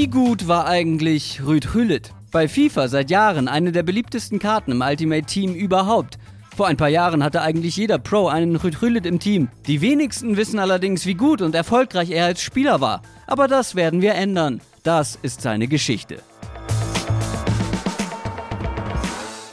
Wie gut war eigentlich Rüd Hüllet? Bei FIFA seit Jahren eine der beliebtesten Karten im Ultimate Team überhaupt. Vor ein paar Jahren hatte eigentlich jeder Pro einen Rüd Hüllet im Team. Die wenigsten wissen allerdings, wie gut und erfolgreich er als Spieler war. Aber das werden wir ändern. Das ist seine Geschichte.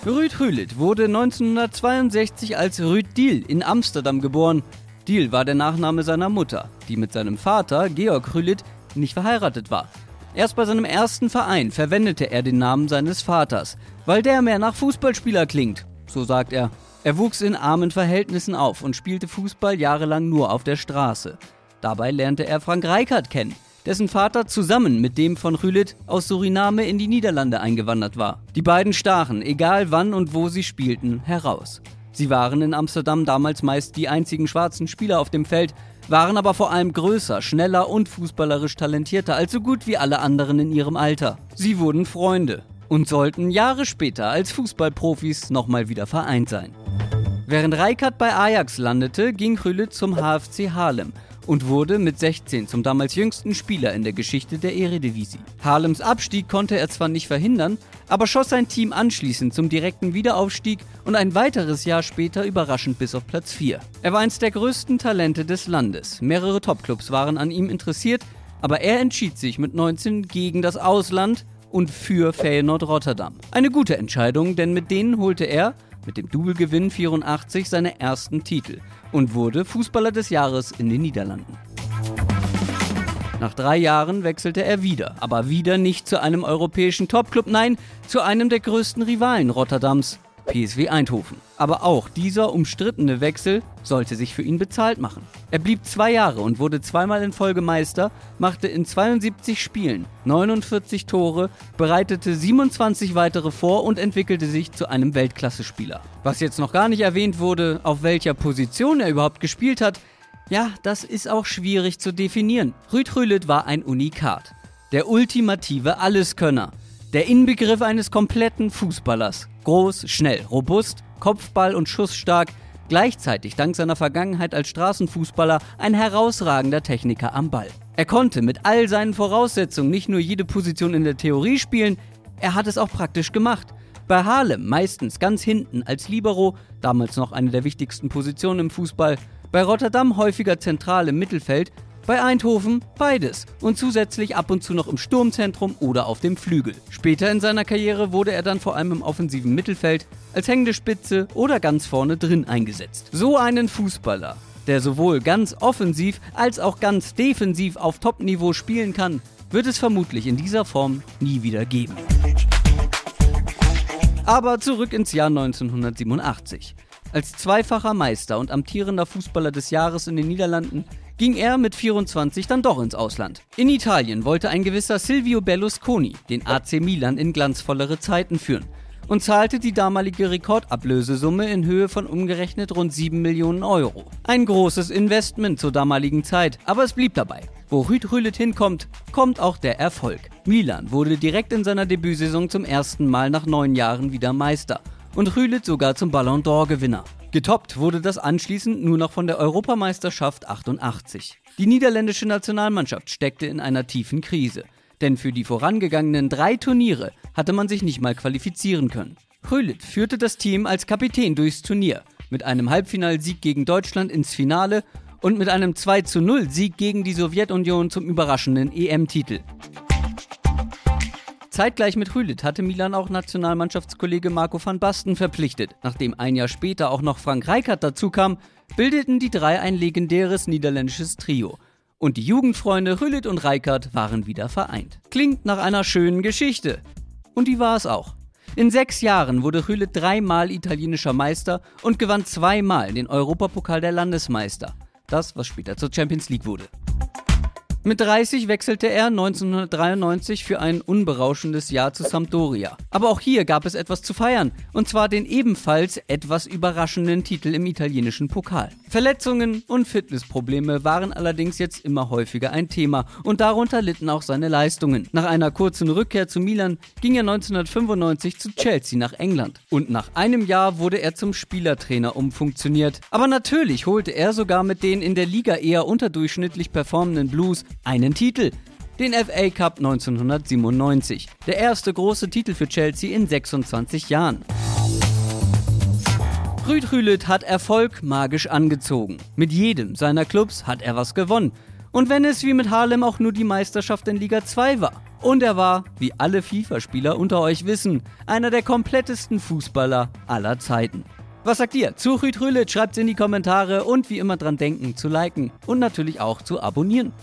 Rüd Hüllet wurde 1962 als Rüd Diel in Amsterdam geboren. Diel war der Nachname seiner Mutter, die mit seinem Vater, Georg Hüllet, nicht verheiratet war. Erst bei seinem ersten Verein verwendete er den Namen seines Vaters, weil der mehr nach Fußballspieler klingt, so sagt er. Er wuchs in armen Verhältnissen auf und spielte Fußball jahrelang nur auf der Straße. Dabei lernte er Frank Reichardt kennen, dessen Vater zusammen mit dem von Rülit aus Suriname in die Niederlande eingewandert war. Die beiden stachen, egal wann und wo sie spielten, heraus. Sie waren in Amsterdam damals meist die einzigen schwarzen Spieler auf dem Feld, waren aber vor allem größer, schneller und fußballerisch talentierter als so gut wie alle anderen in ihrem Alter. Sie wurden Freunde und sollten Jahre später als Fußballprofis nochmal wieder vereint sein. Während Reikert bei Ajax landete, ging Rülle zum HFC Haarlem und wurde mit 16 zum damals jüngsten Spieler in der Geschichte der Eredivisie. Haarlems Abstieg konnte er zwar nicht verhindern, aber schoss sein Team anschließend zum direkten Wiederaufstieg und ein weiteres Jahr später überraschend bis auf Platz 4. Er war eines der größten Talente des Landes. Mehrere Topclubs waren an ihm interessiert, aber er entschied sich mit 19 gegen das Ausland und für Feyenoord Rotterdam. Eine gute Entscheidung, denn mit denen holte er mit dem Doublegewinn 84 seine ersten Titel und wurde Fußballer des Jahres in den Niederlanden. Nach drei Jahren wechselte er wieder, aber wieder nicht zu einem europäischen Topclub, nein, zu einem der größten Rivalen Rotterdams, PSW Eindhoven. Aber auch dieser umstrittene Wechsel sollte sich für ihn bezahlt machen. Er blieb zwei Jahre und wurde zweimal in Folge Meister, machte in 72 Spielen 49 Tore, bereitete 27 weitere vor und entwickelte sich zu einem Weltklasse-Spieler. Was jetzt noch gar nicht erwähnt wurde, auf welcher Position er überhaupt gespielt hat, ja, das ist auch schwierig zu definieren. Rüd Rület war ein Unikat. Der ultimative Alleskönner. Der Inbegriff eines kompletten Fußballers. Groß, schnell, robust, Kopfball und schussstark, gleichzeitig dank seiner Vergangenheit als Straßenfußballer ein herausragender Techniker am Ball. Er konnte mit all seinen Voraussetzungen nicht nur jede Position in der Theorie spielen, er hat es auch praktisch gemacht. Bei Harlem meistens ganz hinten als Libero, damals noch eine der wichtigsten Positionen im Fußball, bei Rotterdam häufiger zentral im Mittelfeld, bei Eindhoven beides und zusätzlich ab und zu noch im Sturmzentrum oder auf dem Flügel. Später in seiner Karriere wurde er dann vor allem im offensiven Mittelfeld als hängende Spitze oder ganz vorne drin eingesetzt. So einen Fußballer, der sowohl ganz offensiv als auch ganz defensiv auf Topniveau spielen kann, wird es vermutlich in dieser Form nie wieder geben. Aber zurück ins Jahr 1987. Als zweifacher Meister und amtierender Fußballer des Jahres in den Niederlanden ging er mit 24 dann doch ins Ausland. In Italien wollte ein gewisser Silvio Berlusconi den AC Milan in glanzvollere Zeiten führen und zahlte die damalige Rekordablösesumme in Höhe von umgerechnet rund 7 Millionen Euro. Ein großes Investment zur damaligen Zeit, aber es blieb dabei. Wo Rüd Rület hinkommt, kommt auch der Erfolg. Milan wurde direkt in seiner Debütsaison zum ersten Mal nach neun Jahren wieder Meister und Rühlet sogar zum Ballon d'Or-Gewinner. Getoppt wurde das anschließend nur noch von der Europameisterschaft 88. Die niederländische Nationalmannschaft steckte in einer tiefen Krise, denn für die vorangegangenen drei Turniere hatte man sich nicht mal qualifizieren können. Rühlet führte das Team als Kapitän durchs Turnier, mit einem Halbfinalsieg gegen Deutschland ins Finale und mit einem 2 0 Sieg gegen die Sowjetunion zum überraschenden EM-Titel. Zeitgleich mit Rülit hatte Milan auch Nationalmannschaftskollege Marco van Basten verpflichtet. Nachdem ein Jahr später auch noch Frank Rijkaard dazukam, bildeten die drei ein legendäres niederländisches Trio. Und die Jugendfreunde Rülit und Rijkaard waren wieder vereint. Klingt nach einer schönen Geschichte. Und die war es auch. In sechs Jahren wurde Rülit dreimal italienischer Meister und gewann zweimal den Europapokal der Landesmeister. Das, was später zur Champions League wurde. Mit 30 wechselte er 1993 für ein unberauschendes Jahr zu Sampdoria. Aber auch hier gab es etwas zu feiern, und zwar den ebenfalls etwas überraschenden Titel im italienischen Pokal. Verletzungen und Fitnessprobleme waren allerdings jetzt immer häufiger ein Thema und darunter litten auch seine Leistungen. Nach einer kurzen Rückkehr zu Milan ging er 1995 zu Chelsea nach England und nach einem Jahr wurde er zum Spielertrainer umfunktioniert. Aber natürlich holte er sogar mit den in der Liga eher unterdurchschnittlich performenden Blues einen Titel. den FA Cup 1997. Der erste große Titel für Chelsea in 26 Jahren. Rüd Rühlet hat Erfolg magisch angezogen. Mit jedem seiner Clubs hat er was gewonnen. Und wenn es wie mit Harlem auch nur die Meisterschaft in Liga 2 war. Und er war, wie alle FIFA-Spieler unter euch wissen, einer der komplettesten Fußballer aller Zeiten. Was sagt ihr zu Rüd Rühlet? Schreibt es in die Kommentare und wie immer dran denken zu liken und natürlich auch zu abonnieren.